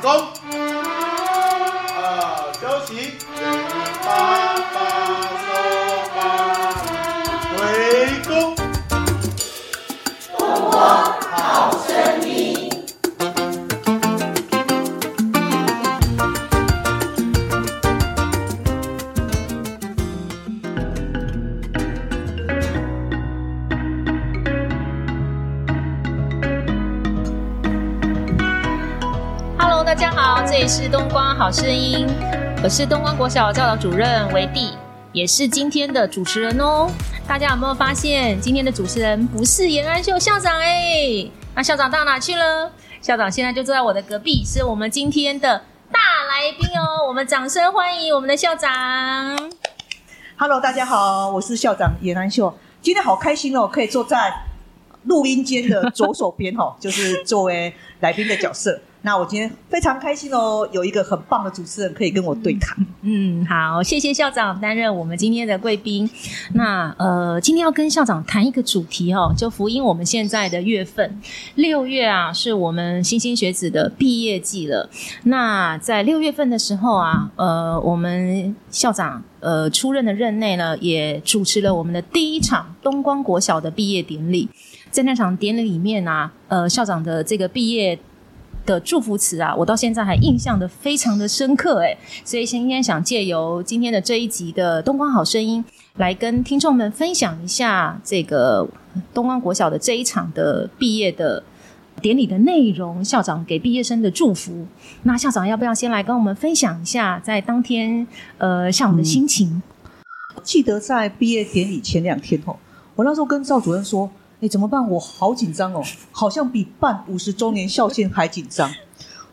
场中，大家好，这里是东光好声音，我是东光国小教导主任维蒂，也是今天的主持人哦。大家有没有发现，今天的主持人不是严安秀校长哎？那校长到哪去了？校长现在就坐在我的隔壁，是我们今天的大来宾哦。我们掌声欢迎我们的校长。Hello，大家好，我是校长严安秀。今天好开心哦，可以坐在录音间的左手边哦，就是作为来宾的角色。那我今天非常开心哦，有一个很棒的主持人可以跟我对谈。嗯，好，谢谢校长担任我们今天的贵宾。那呃，今天要跟校长谈一个主题哦，就福音我们现在的月份，六月啊，是我们新兴学子的毕业季了。那在六月份的时候啊，呃，我们校长呃出任的任内呢，也主持了我们的第一场东光国小的毕业典礼。在那场典礼里面啊，呃，校长的这个毕业的祝福词啊，我到现在还印象的非常的深刻诶，所以今天想借由今天的这一集的东光好声音，来跟听众们分享一下这个东光国小的这一场的毕业的典礼的内容，校长给毕业生的祝福。那校长要不要先来跟我们分享一下在当天呃下午的心情？记得在毕业典礼前两天哦，我那时候跟赵主任说：“哎，怎么办？我好紧张哦，好像比办五十周年校庆还紧张。”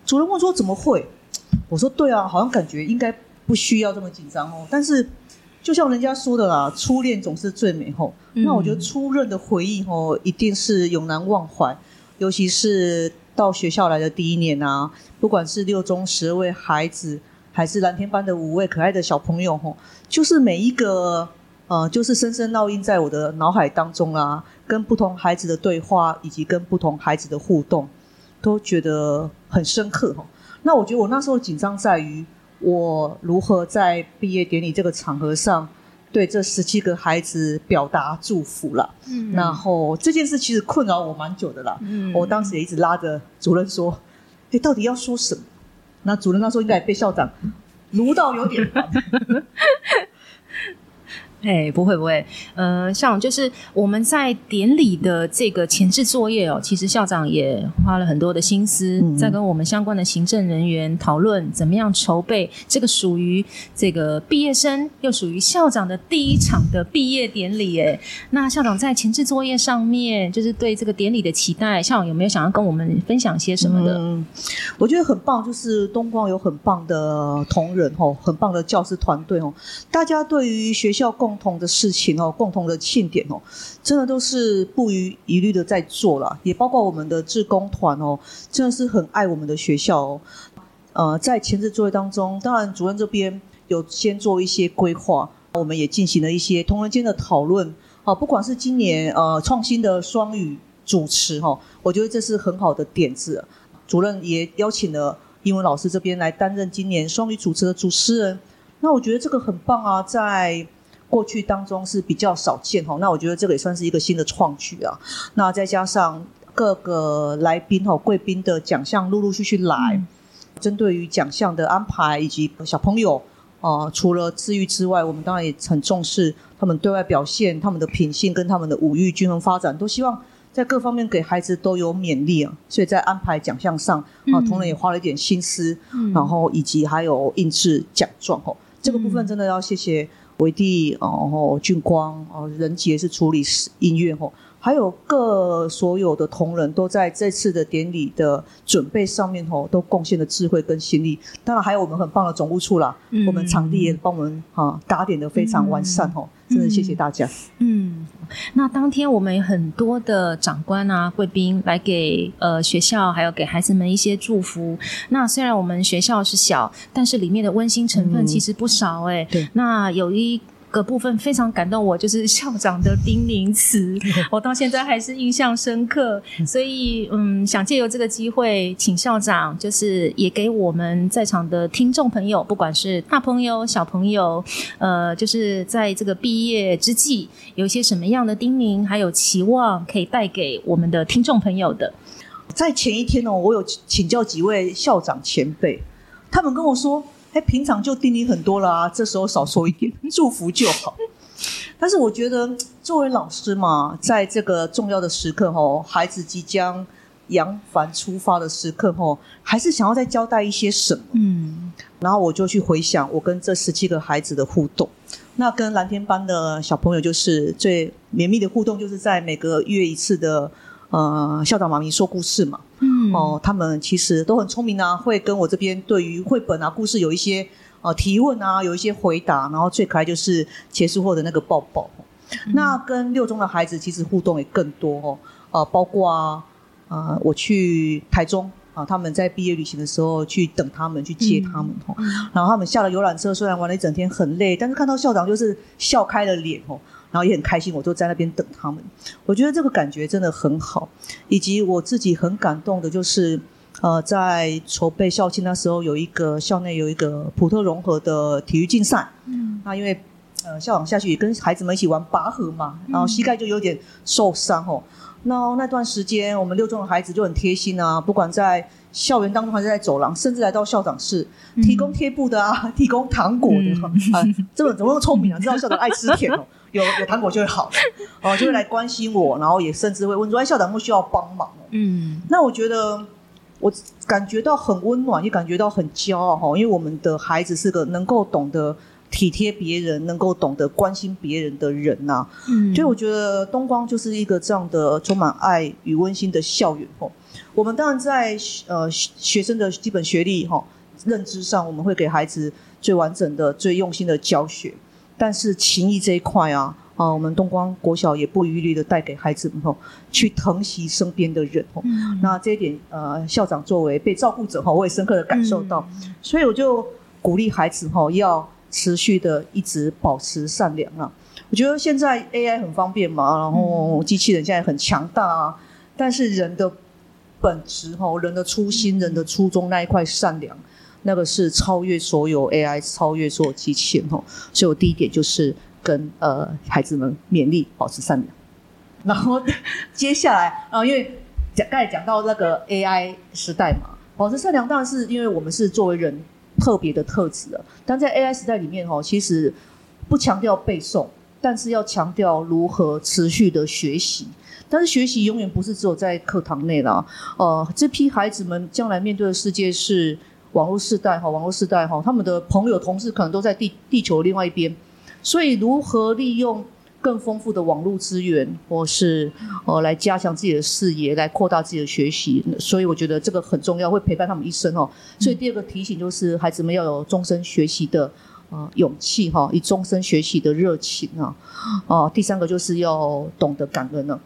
主任问说：“怎么会？”我说：“对啊，好像感觉应该不需要这么紧张哦。”但是就像人家说的啦，初恋总是最美吼。嗯那我觉得初任的回忆哦，一定是永难忘怀，尤其是到学校来的第一年啊，不管是六中十二位孩子，还是蓝天班的五位可爱的小朋友吼，就是每一个呃，就是深深烙印在我的脑海当中啊，跟不同孩子的对话，以及跟不同孩子的互动，都觉得很深刻哈。那我觉得我那时候紧张在于我如何在毕业典礼这个场合上。对这十七个孩子表达祝福了，嗯然后这件事其实困扰我蛮久的啦。嗯我当时也一直拉着主任说：“哎，到底要说什么？”那主任那时候应该也被校长 炉到有点烦。哎，不会不会，呃，像就是我们在典礼的这个前置作业哦，其实校长也花了很多的心思，嗯在跟我们相关的行政人员讨论怎么样筹备这个属于这个毕业生，又属于校长的第一场的毕业典礼。哎，那校长在前置作业上面，就是对这个典礼的期待，校长有没有想要跟我们分享些什么的？嗯，我觉得很棒，就是东光有很棒的同仁哦，很棒的教师团队哦，大家对于学校共共同的事情哦，共同的庆典哦，真的都是不遗余力的在做了，也包括我们的志工团哦，真的是很爱我们的学校哦。呃，在前置作业当中，当然主任这边有先做一些规划，我们也进行了一些同仁间的讨论。好，不管是今年呃创新的双语主持哈，我觉得这是很好的点子。主任也邀请了英文老师这边来担任今年双语主持的主持人，那我觉得这个很棒啊，在过去当中是比较少见哈。那我觉得这个也算是一个新的创举啊。那再加上各个来宾哈、贵宾的奖项陆陆续续来，针对于奖项的安排以及小朋友啊、呃除了治愈之外，我们当然也很重视他们对外表现、他们的品性跟他们的五育均衡发展，都希望在各方面给孩子都有勉励啊。所以在安排奖项上啊，嗯同仁也花了一点心思，嗯然后以及还有印制奖状哦，这个部分嗯真的要谢谢维蒂，然后俊光，哦，仁杰是处理音乐哦，还有各所有的同仁都在这次的典礼的准备上面哦，都贡献了智慧跟心力。当然还有我们很棒的总务处啦，嗯。我们场地也帮我们啊打点的非常完善哦，真的谢谢大家。嗯，那当天我们有很多的长官啊、贵宾来给呃学校还有给孩子们一些祝福。那虽然我们学校是小，但是里面的温馨成分嗯其实不少哎、对那有一个部分非常感动我，就是校长的叮咛词，我到现在还是印象深刻。所以，嗯，想借由这个机会，请校长就是也给我们在场的听众朋友，不管是大朋友、小朋友，呃，就是在这个毕业之际，有一些什么样的叮咛，还有期望，可以带给我们的听众朋友的。在前一天哦，我有请教几位校长前辈，他们跟我说。哎，平常就叮咛很多了啊，这时候少说一点，祝福就好。但是我觉得，作为老师嘛，在这个重要的时刻吼，孩子即将扬帆出发的时刻吼，还是想要再交代一些什么。嗯，然后我就去回想我跟这十七个孩子的互动。那跟蓝天班的小朋友，就是最绵密的互动，就是在每个月一次的。呃，校长妈咪说故事嘛，嗯，哦，他们其实都很聪明啊，会跟我这边对于绘本啊、故事有一些呃提问啊，有一些回答，然后最可爱就是结束后的那个抱抱。那跟六中的孩子其实互动也更多哦，呃，包括啊，我去台中啊，他们在毕业旅行的时候去等他们，去接他们哦，然后他们下了游览车，虽然玩了一整天很累，但是看到校长就是笑开了脸哦。然后也很开心，我就在那边等他们。我觉得这个感觉真的很好，以及我自己很感动的，就是呃，在筹备校庆那时候，有一个校内有一个普特融合的体育竞赛。嗯，那因为呃校长下去跟孩子们一起玩拔河嘛，然后膝盖就有点受伤哦。那那段时间，我们六中的孩子就很贴心啊，不管在校园当中还是在走廊，甚至来到校长室提供贴布的啊，提供糖果的啊，这个怎么那么聪明啊？知道校长爱吃甜哦。有有糖果就会好，哦，就会来关心我，然后也甚至会问说：“哎，校长不需要帮忙？”嗯，那我觉得我感觉到很温暖，也感觉到很骄傲哈，因为我们的孩子是个能够懂得体贴别人、能够懂得关心别人的人呐。嗯，所以我觉得东光就是一个这样的充满爱与温馨的校园哦。我们当然在呃学生的基本学历哈认知上，我们会给孩子最完整的、最用心的教学。但是情谊这一块啊，啊，我们东光国小也不遗余力的带给孩子们吼，去疼惜身边的人吼。那这一点，呃，校长作为被照顾者哈，我也深刻的感受到。所以我就鼓励孩子哈，要持续的一直保持善良啊。我觉得现在 AI 很方便嘛，然后机器人现在很强大啊，但是人的本质哈，人的初心、人的初衷那一块善良。那个是超越所有 AI，超越所有机器人哦。所以我第一点就是跟呃孩子们勉励保持善良。然后接下来啊，因为讲刚才讲到那个 AI 时代嘛，保持善良当然是因为我们是作为人特别的特质的。但在 AI 时代里面哦，其实不强调背诵，但是要强调如何持续的学习。但是学习永远不是只有在课堂内啦。呃，这批孩子们将来面对的世界是。网络世代哈，网络世代哈，他们的朋友、同事可能都在地地球另外一边，所以如何利用更丰富的网络资源，或是呃来加强自己的视野，来扩大自己的学习，所以我觉得这个很重要，会陪伴他们一生哦。所以第二个提醒就是，孩子们要有终身学习的呃勇气哈，以终身学习的热情啊。哦，第三个就是要懂得感恩了，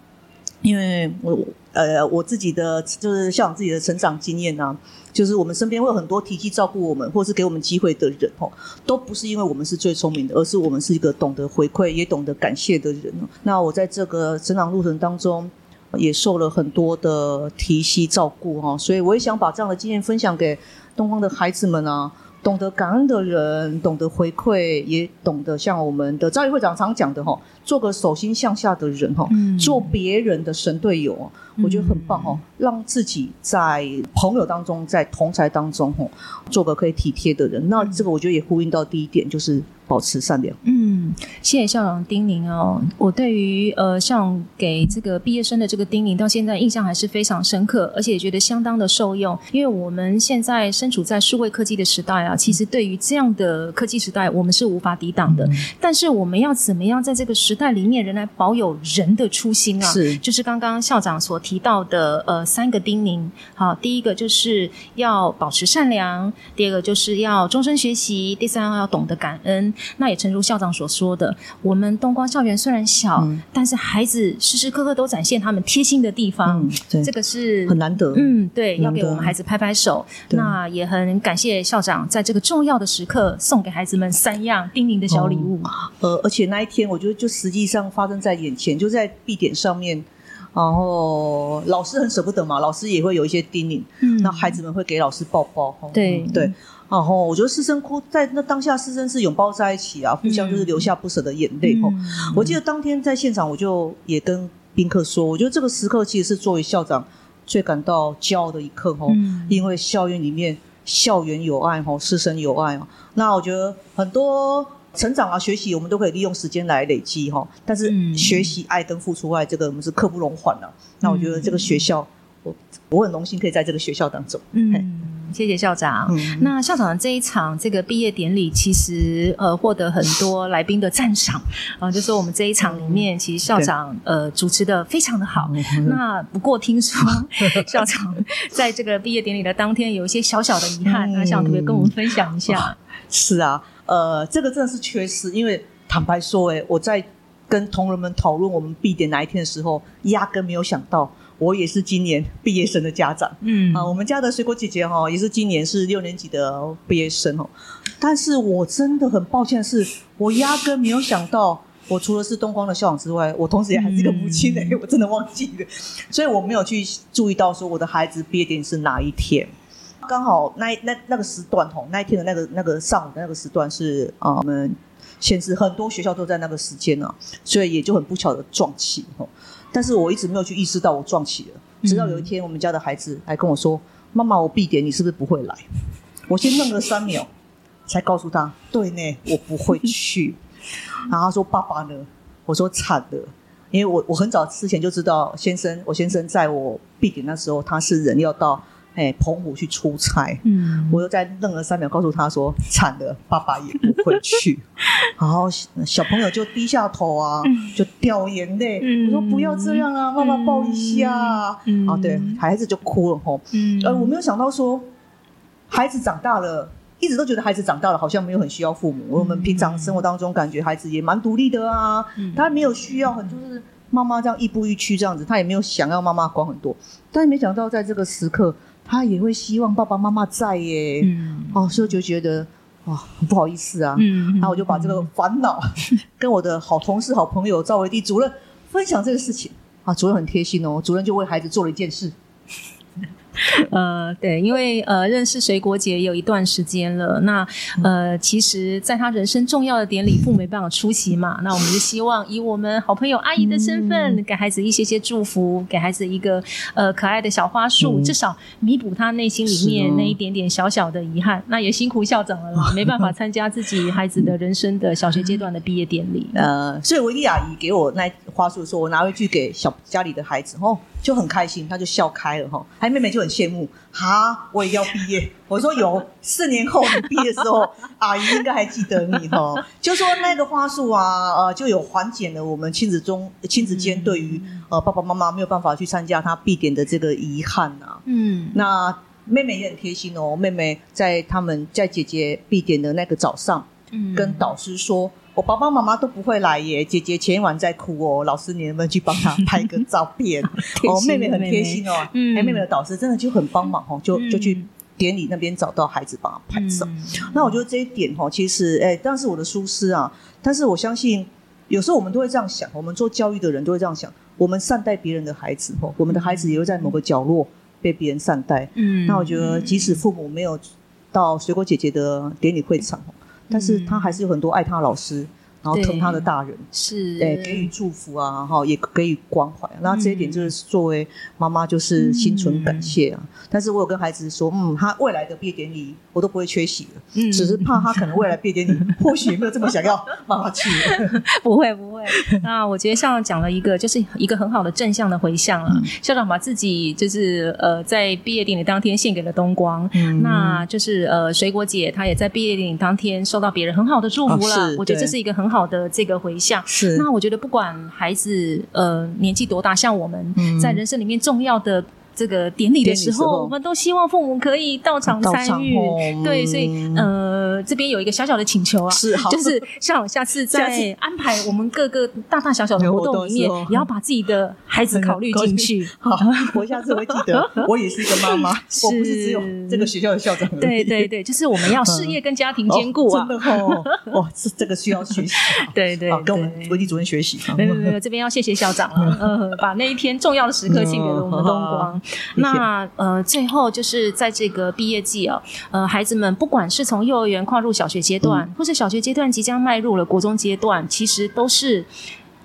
因为我呃我自己的就是像自己的成长经验呢。就是我们身边会有很多提携照顾我们，或是给我们机会的人哦，都不是因为我们是最聪明的，而是我们是一个懂得回馈也懂得感谢的人。那我在这个成长路程当中，也受了很多的提携照顾哈，所以我也想把这样的经验分享给东方的孩子们啊。懂得感恩的人，懂得回馈，也懂得像我们的赵毅会长常讲的哈，做个手心向下的人哈，做别人的神队友，我觉得很棒哈，让自己在朋友当中，在同才当中哈，做个可以体贴的人。那这个我觉得也呼应到第一点，就是。保持善良。嗯，谢谢校长叮咛哦。我对于呃，像给这个毕业生的这个叮咛，到现在印象还是非常深刻，而且也觉得相当的受用。因为我们现在身处在数位科技的时代啊，其实对于这样的科技时代，我们是无法抵挡的。但是我们要怎么样在这个时代里面仍然保有人的初心啊？是，就是刚刚校长所提到的呃三个叮咛。好，第一个就是要保持善良，第二个就是要终身学习，第三个要懂得感恩。那也诚如校长所说的，我们东光校园虽然小，嗯但是孩子时时刻刻都展现他们贴心的地方，嗯对这个是很难得。嗯，对，要给我们孩子拍拍手。那也很感谢校长在这个重要的时刻送给孩子们三样叮咛的小礼物。呃，而且那一天，我觉得就实际上发生在眼前，就在闭点上面。然后老师很舍不得嘛，老师也会有一些叮咛，嗯那孩子们会给老师抱抱。哦对嗯对，然后我觉得师生哭在那当下，师生是拥抱在一起啊，互相就是流下不舍的眼泪。哦，嗯我记得当天在现场，我就也跟宾客说，我觉得这个时刻其实是作为校长最感到骄傲的一刻哦，嗯因为校园里面校园有爱哦，师生有爱哦。那我觉得很多成长啊、学习，我们都可以利用时间来累积哈。但是嗯学习爱跟付出爱，这个我们是刻不容缓的。那我觉得这个学校，我我很荣幸可以在这个学校当中。嗯，谢谢校长。嗯那校长的这一场这个毕业典礼，其实呃获得很多来宾的赞赏 啊、就说我们这一场里面，其实校长呃主持的非常的好。嗯那不过听说 校长在这个毕业典礼的当天有一些小小的遗憾，嗯 那校长可不可以跟我们分享一下？是啊，呃，这个真的是缺失，因为坦白说，哎，我在跟同仁们讨论我们毕业哪一天的时候，压根没有想到，我也是今年毕业生的家长。嗯啊，我们家的水果姐姐哈、也是今年是六年级的毕业生哦。但是我真的很抱歉的是，我压根没有想到，我除了是东光的校长之外，我同时也还是一个母亲哎、我真的忘记了，所以我没有去注意到说我的孩子毕业典礼是哪一天。刚好那那那个时段吼，那一天的那个那个上午的那个时段是啊，我们现实很多学校都在那个时间啊，所以也就很不巧的撞期吼。但是我一直没有去意识到我撞起了，直到有一天我们家的孩子来跟我说：“妈妈，我闭点，你是不是不会来？”我先愣了三秒，才告诉他：“对呢，我不会去。” 然后他说：“爸爸呢？”我说：“惨了。”因为我我很早之前就知道，先生我先生在我闭点那时候，他是人要到哎澎湖去出差，嗯我又在愣了三秒，告诉他说：“惨了，爸爸也不会去。” 然后小朋友就低下头啊，就掉眼泪。嗯我说：“不要这样啊，妈妈抱一下啊。对，孩子就哭了吼。嗯呃，我没有想到说，孩子长大了，一直都觉得孩子长大了好像没有很需要父母。我们平常生活当中感觉孩子也蛮独立的啊，嗯他没有需要很就是妈妈这样亦步亦趋这样子，他也没有想要妈妈管很多。但是没想到在这个时刻，他也会希望爸爸妈妈在耶。嗯哦，所以就觉得哇，很不好意思啊。嗯那我就把这个烦恼 跟我的好同事、好朋友赵维弟主任分享这个事情啊。主任很贴心哦，主任就为孩子做了一件事。呃，对，因为呃，认识水果姐有一段时间了。那呃，其实，在她人生重要的典礼，父母没办法出席嘛。那我们就希望以我们好朋友阿姨的身份，给孩子一些些祝福，给孩子一个呃可爱的小花束，嗯至少弥补他内心里面那一点点小小的遗憾。那也辛苦校长了啦，没办法参加自己孩子的人生的小学阶段的毕业典礼。呃，所以维利阿姨给我那花束的时候，我拿回去给小家里的孩子，哦，就很开心，他就笑开了哈。还妹妹就很羡慕，哈，我也要毕业。我说有，四年后你毕业的时候，阿姨应该还记得你哈。就说那个花束啊，呃，就有缓解了我们亲子中亲子间对于呃爸爸妈妈没有办法去参加他必点的这个遗憾啊。嗯那妹妹也很贴心哦，妹妹在他们在姐姐必点的那个早上，嗯跟导师说：“我爸爸妈妈都不会来耶，姐姐前一晚在哭哦，老师你能不能去帮她拍个照片？” 哦，妹妹很贴心哦，嗯哎，妹妹的导师真的就很帮忙哦，就嗯就去典礼那边找到孩子帮他拍照。嗯那我觉得这一点哈，其实哎，当然是我的疏失啊，但是我相信有时候我们都会这样想，我们做教育的人都会这样想，我们善待别人的孩子哦，我们的孩子也会在某个角落被别人善待。嗯那我觉得，即使父母没有到水果姐姐的典礼会场，但是他还是有很多爱他的老师，然后疼他的大人，是对，给予祝福啊，哈，也给予关怀。那这一点就是作为妈妈，就是心存感谢啊。但是我有跟孩子说，嗯，他未来的毕业典礼我都不会缺席的，嗯只是怕他可能未来毕业典礼 或许没有这么想要妈妈去。不会不会。那我觉得校长讲了一个，就是一个很好的正向的回向了。校长把自己就是呃在毕业典礼当天献给了东光，嗯那就是呃水果姐她也在毕业典礼当天受到别人很好的祝福了。哦我觉得这是一个很好的这个回向。是那我觉得不管孩子呃年纪多大，像我们、嗯在人生里面重要的。这个典礼的时候，时候我们都希望父母可以到场参与。哦对，所以嗯呃，呃，这边有一个小小的请求啊，是好。就是校长下次在安排我们各个大大小小的活动里面也要把自己的孩子考虑进去。好，我下次会记得，我也是一个妈妈，我不是只有这个学校的校长。对对对，就是我们要事业跟家庭兼顾啊。哦。真的哦，哇，这这个需要学习啊，对对好，跟我们国际主任学习。没有没有，这边要谢谢校长了，嗯，把那一天重要的时刻献给了我们东光。嗯那呃，最后就是在这个毕业季哦，呃，孩子们不管是从幼儿园跨入小学阶段，嗯或是小学阶段即将迈入了国中阶段，其实都是。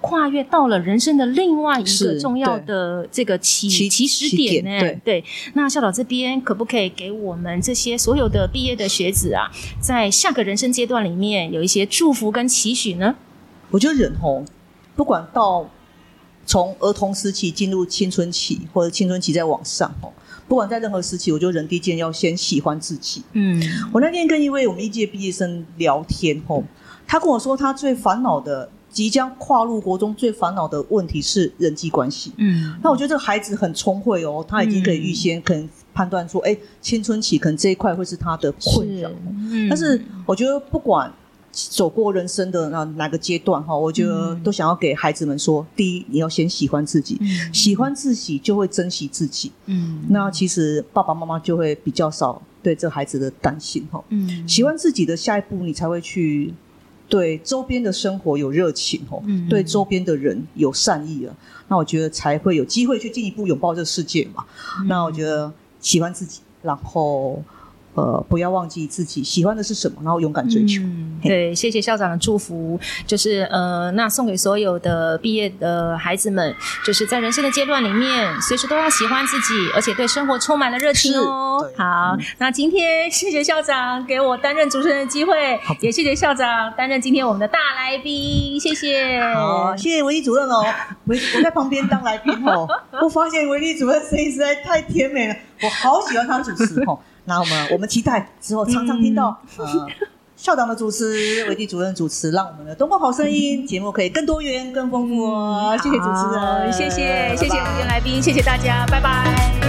跨越到了人生的另外一个重要的这个起起起始点点呢？对，那校长这边可不可以给我们这些所有的毕业的学子啊，在下个人生阶段里面有一些祝福跟期许呢？我觉得人哦，不管到从儿童时期进入青春期，或者青春期再往上哦，不管在任何时期，我觉得人第一件要先喜欢自己。嗯我那天跟一位我们一届毕业生聊天后，他跟我说他最烦恼的，即将跨入国中最烦恼的问题是人际关系。嗯那我觉得这个孩子很聪慧哦，他已经可以预先可能判断说，哎、青春期可能这一块会是他的困扰。嗯但是我觉得不管走过人生的那哪个阶段哈，我觉得嗯。都想要给孩子们说，第一，你要先喜欢自己，嗯。喜欢自己就会珍惜自己。嗯。那其实爸爸妈妈就会比较少对这孩子的担心哈。嗯。喜欢自己的下一步，你才会去对周边的生活有热情哦，嗯。对周边的人有善意了，那我觉得才会有机会去进一步拥抱这个世界嘛。嗯。那我觉得喜欢自己，然后呃不要忘记自己喜欢的是什么，然后勇敢追求。嗯，嘿对，谢谢校长的祝福，就是呃，那送给所有的毕业的孩子们，就是在人生的阶段里面，随时都要喜欢自己，而且对生活充满了热情哦好，那今天谢谢校长给我担任主持人的机会，也谢谢校长担任今天我们的大来宾，谢谢。好，谢谢维理主任哦。维我在旁边当来宾哦，我发现维理主任声音实在太甜美了，我好喜欢他主持哦。那我们我们期待之后常常听到、呃校长的主持、维地主任主持，让我们的东方好声音节目可以更多元、更丰富哦。谢谢主持人，谢谢谢谢我们的来宾，谢谢大家，拜拜。